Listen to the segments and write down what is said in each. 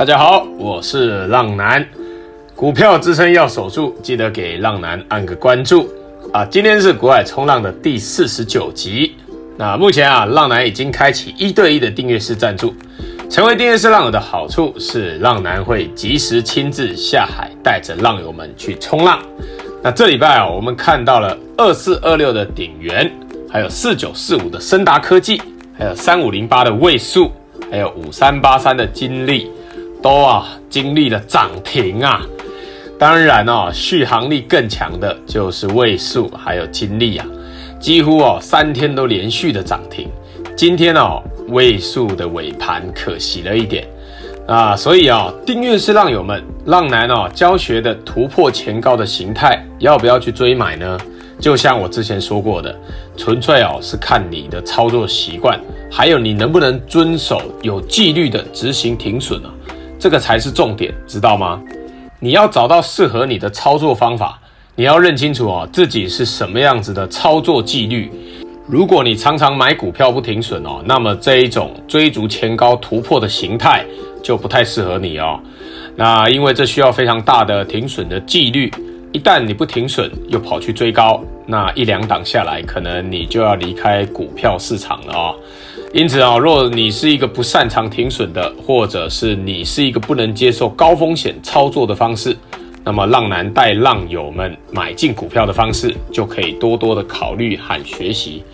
大家好，我是浪男，股票支撑要守住，记得给浪男按个关注啊！今天是国海冲浪的第四十九集。那目前啊，浪男已经开启一对一的订阅式赞助。成为订阅式浪友的好处是，浪男会及时亲自下海，带着浪友们去冲浪。那这礼拜啊，我们看到了二四二六的鼎元，还有四九四五的升达科技，还有三五零八的位数，还有五三八三的金利。都啊经历了涨停啊，当然哦，续航力更强的就是位数还有金利啊，几乎哦三天都连续的涨停。今天哦位数的尾盘可惜了一点啊，所以啊订阅式浪友们，浪男哦教学的突破前高的形态，要不要去追买呢？就像我之前说过的，纯粹哦是看你的操作习惯，还有你能不能遵守有纪律的执行停损啊。这个才是重点，知道吗？你要找到适合你的操作方法，你要认清楚哦，自己是什么样子的操作纪律。如果你常常买股票不停损哦，那么这一种追逐前高突破的形态就不太适合你哦。那因为这需要非常大的停损的纪律，一旦你不停损又跑去追高，那一两档下来，可能你就要离开股票市场了哦。因此啊，若你是一个不擅长停损的，或者是你是一个不能接受高风险操作的方式，那么浪男带浪友们买进股票的方式，就可以多多的考虑和学习。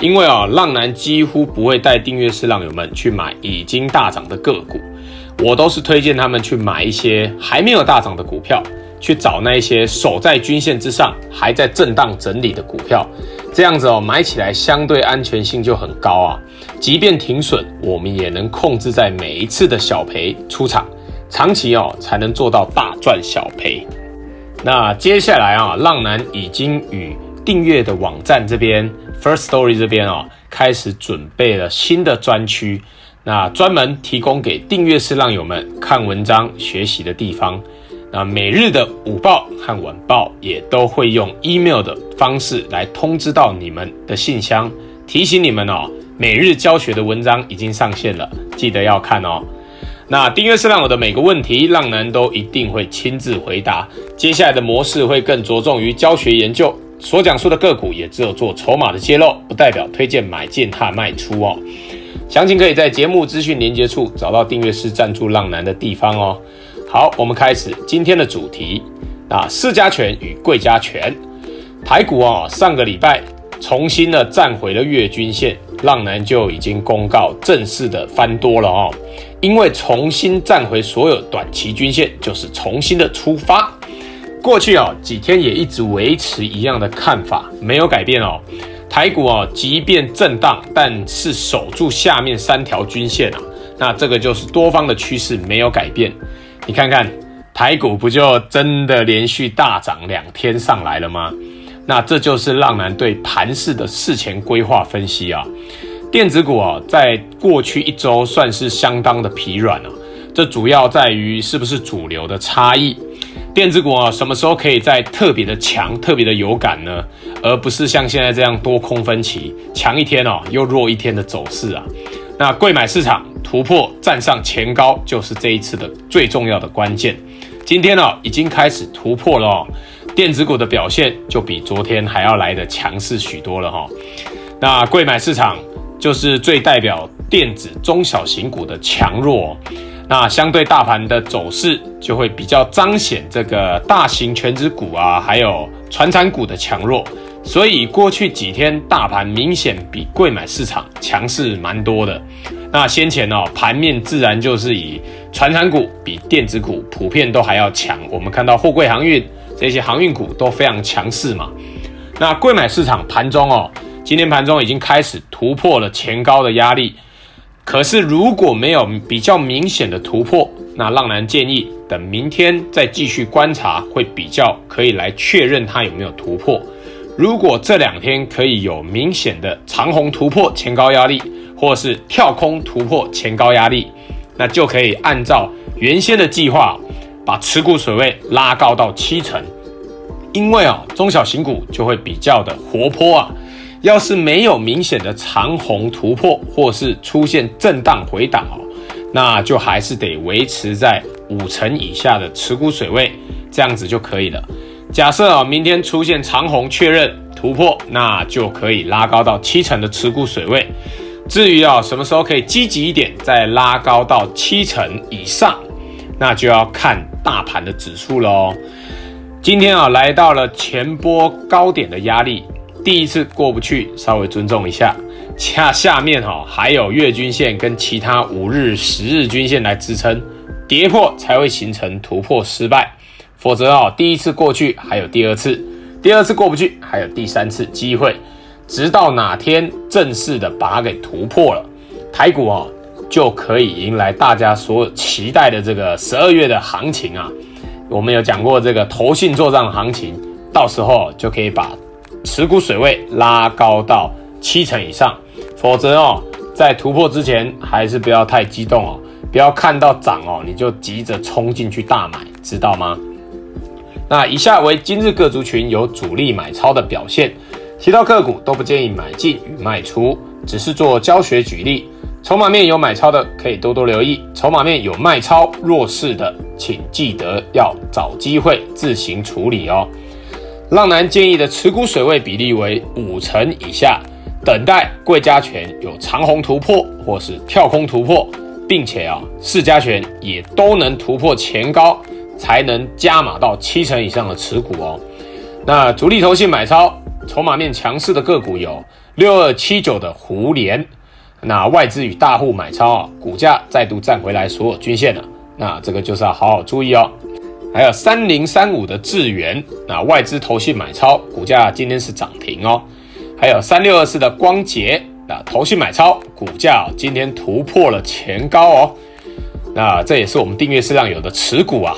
因为啊，浪男几乎不会带订阅式浪友们去买已经大涨的个股，我都是推荐他们去买一些还没有大涨的股票，去找那一些守在均线之上，还在震荡整理的股票。这样子哦，买起来相对安全性就很高啊。即便停损，我们也能控制在每一次的小赔出场，长期哦才能做到大赚小赔。那接下来啊，浪男已经与订阅的网站这边，First Story 这边啊，开始准备了新的专区，那专门提供给订阅式浪友们看文章学习的地方。那每日的午报和晚报也都会用 email 的方式来通知到你们的信箱，提醒你们哦，每日教学的文章已经上线了，记得要看哦。那订阅是浪友的每个问题，浪男都一定会亲自回答。接下来的模式会更着重于教学研究，所讲述的个股也只有做筹码的揭露，不代表推荐买进和卖出哦。详情可以在节目资讯连接处找到订阅式赞助浪男的地方哦。好，我们开始今天的主题啊，市加权与贵家权，台股啊，上个礼拜重新的站回了月均线，浪男就已经公告正式的翻多了哦，因为重新站回所有短期均线，就是重新的出发。过去啊几天也一直维持一样的看法，没有改变哦。台股啊，即便震荡，但是守住下面三条均线啊，那这个就是多方的趋势没有改变。你看看台股不就真的连续大涨两天上来了吗？那这就是浪男对盘势的事前规划分析啊。电子股啊，在过去一周算是相当的疲软啊。这主要在于是不是主流的差异。电子股啊，什么时候可以再特别的强、特别的有感呢？而不是像现在这样多空分歧，强一天哦，又弱一天的走势啊。那贵买市场突破站上前高，就是这一次的最重要的关键。今天呢、已经开始突破了哦，电子股的表现就比昨天还要来的强势许多了哈、那贵买市场就是最代表电子中小型股的强弱、那相对大盘的走势就会比较彰显这个大型全职股啊，还有传产股的强弱。所以过去几天大盘明显比贵买市场强势蛮多的。那先前哦，盘面自然就是以传产股比电子股普遍都还要强。我们看到货柜航运这些航运股都非常强势嘛。那贵买市场盘中哦，今天盘中已经开始突破了前高的压力。可是如果没有比较明显的突破，那浪男建议等明天再继续观察，会比较可以来确认它有没有突破。如果这两天可以有明显的长红突破前高压力，或是跳空突破前高压力，那就可以按照原先的计划，把持股水位拉高到七成。因为啊，中小型股就会比较的活泼啊。要是没有明显的长红突破，或是出现震荡回档哦，那就还是得维持在五成以下的持股水位，这样子就可以了。假设啊，明天出现长红确认突破，那就可以拉高到七成的持股水位。至于啊，什么时候可以积极一点，再拉高到七成以上，那就要看大盘的指数喽。今天啊，来到了前波高点的压力，第一次过不去，稍微尊重一下。下下面哈还有月均线跟其他五日、十日均线来支撑，跌破才会形成突破失败。否则啊，第一次过去还有第二次，第二次过不去还有第三次机会。直到哪天正式的把它给突破了，台股啊就可以迎来大家所期待的这个十二月的行情啊。我们有讲过这个投信做账行情，到时候就可以把持股水位拉高到七成以上。否则哦，在突破之前还是不要太激动哦，不要看到涨哦你就急着冲进去大买，知道吗？那以下为今日各族群有主力买超的表现。提到个股都不建议买进与卖出，只是做教学举例。筹码面有买超的可以多多留意，筹码面有卖超弱势的，请记得要找机会自行处理哦。浪男建议的持股水位比例为五成以下，等待贵加权有长虹突破或是跳空突破，并且啊市加权也都能突破前高，才能加码到七成以上的持股哦。那主力投信买超。筹码面强势的个股有六二七九的胡连，那外资与大户买超啊，股价再度站回来所有均线了，那这个就是要好好注意哦。还有三零三五的智原，那外资投信买超，股价今天是涨停哦。还有三六二四的光頡，那投信买超，股价今天突破了前高哦。那这也是我们订阅市场有的持股啊。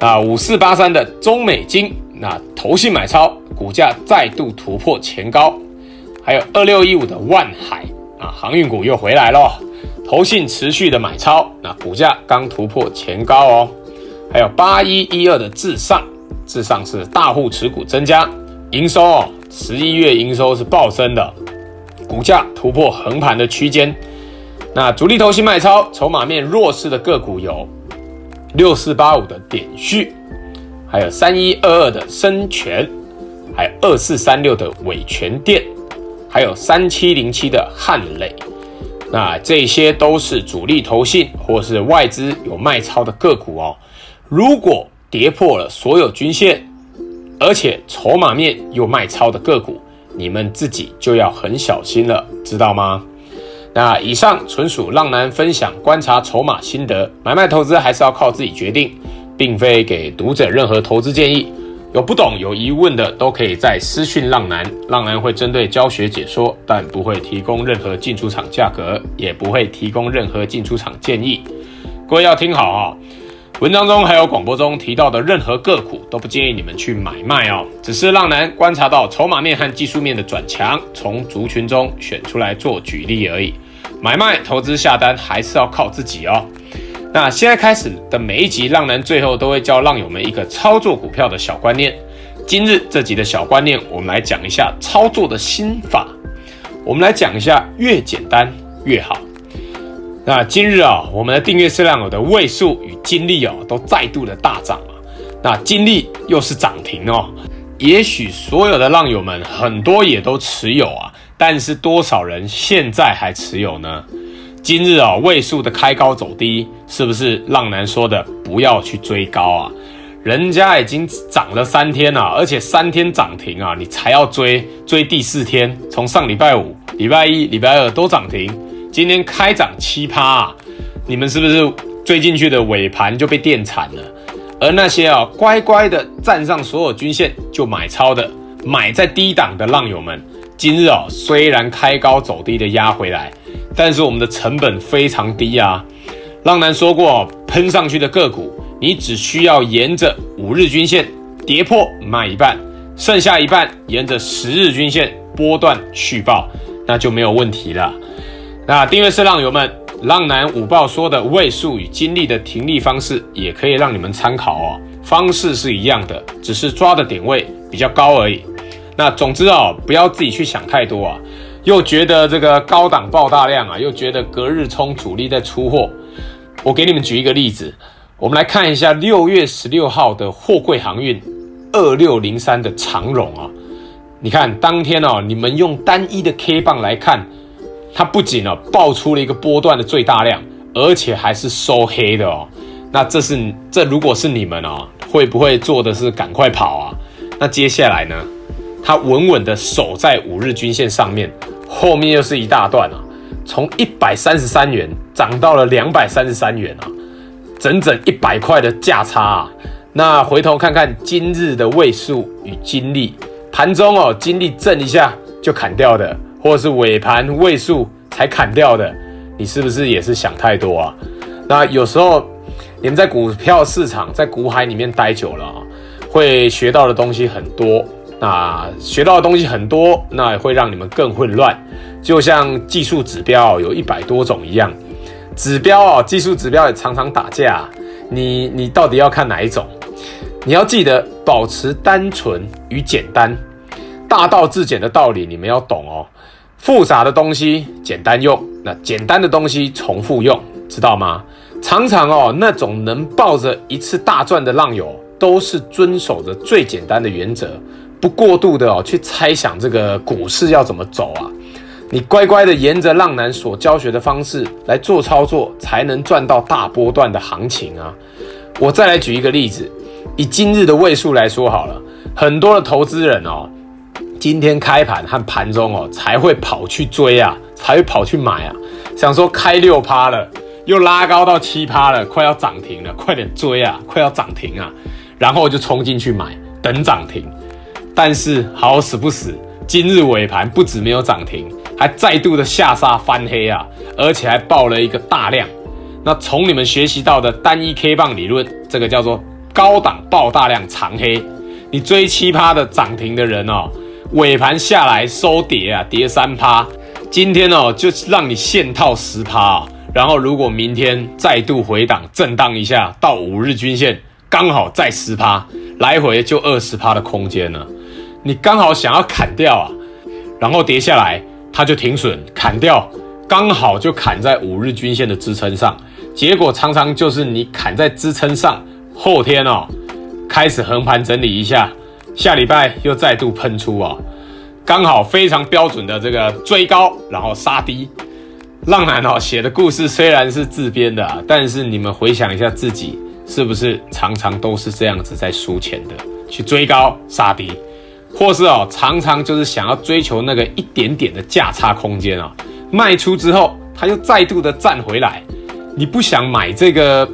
啊，五四八三的中美金。那投信买超，股价再度突破前高，还有二六一五的万海啊，航运股又回来了，投信持续的买超，那股价刚突破前高哦，还有八一一二的至上，至上是大户持股增加，营收哦，十一月营收是暴增的，股价突破横盘的区间，那主力投信卖超，筹码面弱势的个股有六四八五的点序。还有三一二二的深全，还有二四三六的伟诠电，还有三七零七的汉磊，那这些都是主力投信或是外资有卖超的个股哦。如果跌破了所有均线，而且筹码面又卖超的个股，你们自己就要很小心了，知道吗？那以上纯属浪男分享观察筹码心得，买卖投资还是要靠自己决定。并非给读者任何投资建议，有不懂有疑问的都可以在私讯浪男，浪男会针对教学解说，但不会提供任何进出场价格，也不会提供任何进出场建议。各位要听好啊，文章中还有广播中提到的任何个股都不建议你们去买卖哦，只是浪男观察到筹码面和技术面的转强，从族群中选出来做举例而已。买卖投资下单还是要靠自己哦。那现在开始的每一集，浪男最后都会教浪友们一个操作股票的小观念。今日这集的小观念，我们来讲一下操作的心法。我们来讲一下，越简单越好。那今日啊，我们的订阅式浪友的位数与金利啊，都再度的大涨了。那金利又是涨停哦。也许所有的浪友们很多也都持有啊，但是多少人现在还持有呢？今日啊，位数的开高走低，是不是浪男说的不要去追高啊？人家已经涨了三天了，而且三天涨停啊，你才要追追第四天。从上礼拜五、礼拜一、礼拜二都涨停，今天开涨七趴啊，你们是不是追进去的尾盘就被电惨了？而那些啊乖乖的站上所有均线就买超的，买在低档的浪友们，今日啊虽然开高走低的压回来。但是我们的成本非常低啊！浪男说过，喷上去的个股，你只需要沿着五日均线跌破卖一半，剩下一半沿着十日均线波段续报，那就没有问题了。那订阅式浪友们，浪男五报说的位数与精力的停利方式，也可以让你们参考哦。方式是一样的，只是抓的点位比较高而已。那总之哦，不要自己去想太多啊。又觉得这个高档爆大量啊，又觉得隔日冲主力在出货。我给你们举一个例子，我们来看一下六月十六号的货柜航运二六零三的长荣啊。你看当天哦，你们用单一的 K 棒来看，它不仅哦爆出了一个波段的最大量，而且还是收黑的哦。那这是这如果是你们哦，会不会做的是赶快跑啊？那接下来呢？它稳稳的守在五日均线上面，后面又是一大段啊，从一百三十三元涨到了两百三十三元啊，整整一百块的价差啊。那回头看看今日的位数与金利，盘中哦金利震一下就砍掉的，或者是尾盘位数才砍掉的，你是不是也是想太多啊？那有时候你们在股票市场在股海里面待久了啊，会学到的东西很多。那学到的东西很多，那也会让你们更混乱。就像技术指标有一百多种一样，指标啊，技术指标也常常打架。你你到底要看哪一种？你要记得保持单纯与简单，大道至简的道理你们要懂哦。复杂的东西简单用，那简单的东西重复用，知道吗？常常哦，那种能抱着一次大赚的浪友，都是遵守着最简单的原则。不过度的哦，去猜想这个股市要怎么走啊？你乖乖的沿着浪男所教学的方式来做操作，才能赚到大波段的行情啊！我再来举一个例子，以今日的位数来说好了，很多的投资人哦，今天开盘和盘中哦，才会跑去追啊，才会跑去买啊，想说开六趴了，又拉高到七趴了，快要涨停了，快点追啊，快要涨停啊，然后就冲进去买，等涨停。但是好死不死，今日尾盘不止没有涨停，还再度的下杀翻黑啊，而且还爆了一个大量。那从你们学习到的单一 K 棒理论，这个叫做高档爆大量长黑。你追七趴的涨停的人哦，尾盘下来收跌啊，跌三趴。今天哦，就让你现套十趴啊，然后如果明天再度回档震荡一下，到五日均线刚好再十趴，来回就二十趴的空间了。你刚好想要砍掉啊，然后跌下来，它就停损砍掉，刚好就砍在五日均线的支撑上。结果常常就是你砍在支撑上，后天哦开始横盘整理一下，下礼拜又再度喷出啊，刚好非常标准的这个追高然后杀低。浪男哦写的故事虽然是自编的，但是你们回想一下自己是不是常常都是这样子在输钱的，去追高杀低。或是哦，常常就是想要追求那个一点点的价差空间啊，卖出之后，它又再度的站回来，你不想买这个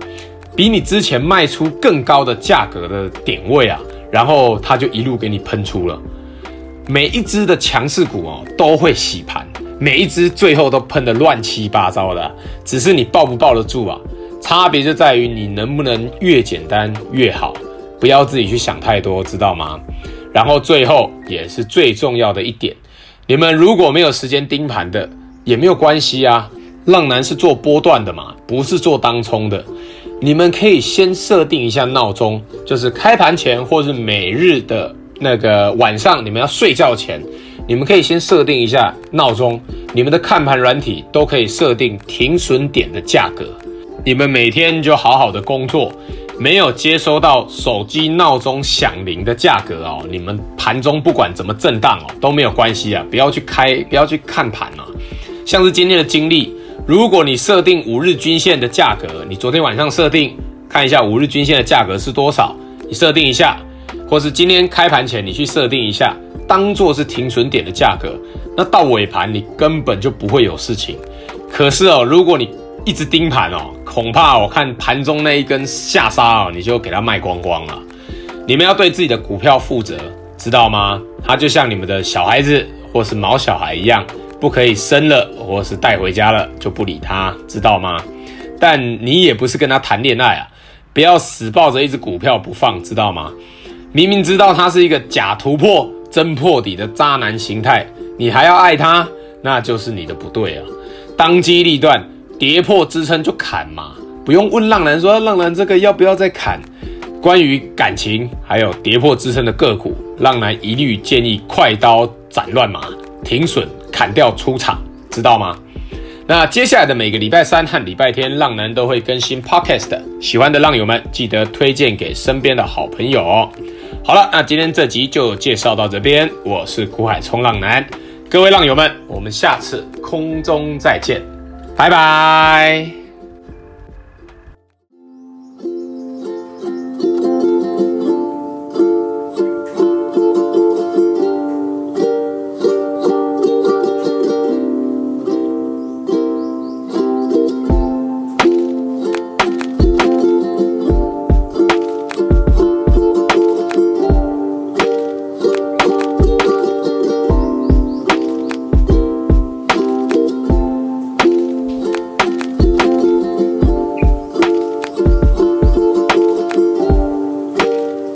比你之前卖出更高的价格的点位啊，然后它就一路给你喷出了。每一只的强势股哦，都会洗盘，每一只最后都喷得乱七八糟的，只是你抱不抱得住啊？差别就在于你能不能越简单越好，不要自己去想太多，知道吗？然后最后也是最重要的一点，你们如果没有时间盯盘的，也没有关系啊。浪男是做波段的嘛，不是做当冲的。你们可以先设定一下闹钟，就是开盘前或是每日的那个晚上，你们要睡觉前，你们可以先设定一下闹钟。你们的看盘软体都可以设定停损点的价格，你们每天就好好的工作。没有接收到手机闹钟响铃的价格哦，你们盘中不管怎么震荡哦都没有关系啊，不要去开，不要去看盘啊。像是今天的经历，如果你设定五日均线的价格，你昨天晚上设定看一下五日均线的价格是多少，你设定一下，或是今天开盘前你去设定一下，当做是停损点的价格，那到尾盘你根本就不会有事情。可是哦，如果你一直盯盘哦，恐怕我看盘中那一根下杀哦，你就给它卖光光了。你们要对自己的股票负责，知道吗？它就像你们的小孩子或是毛小孩一样，不可以生了或是带回家了就不理他，知道吗？但你也不是跟他谈恋爱啊，不要死抱着一只股票不放，知道吗？明明知道他是一个假突破真破底的渣男形态，你还要爱他，那就是你的不对啊！当机立断。跌破支撑就砍嘛，不用问浪男说，浪男这个要不要再砍？关于感情还有跌破支撑的个股，浪男一律建议快刀斩乱麻，停损砍掉出场，知道吗？那接下来的每个礼拜三和礼拜天，浪男都会更新 Podcast，喜欢的浪友们记得推荐给身边的好朋友。好了，那今天这集就介绍到这边，我是苦海冲浪男，各位浪友们，我们下次空中再见，拜拜。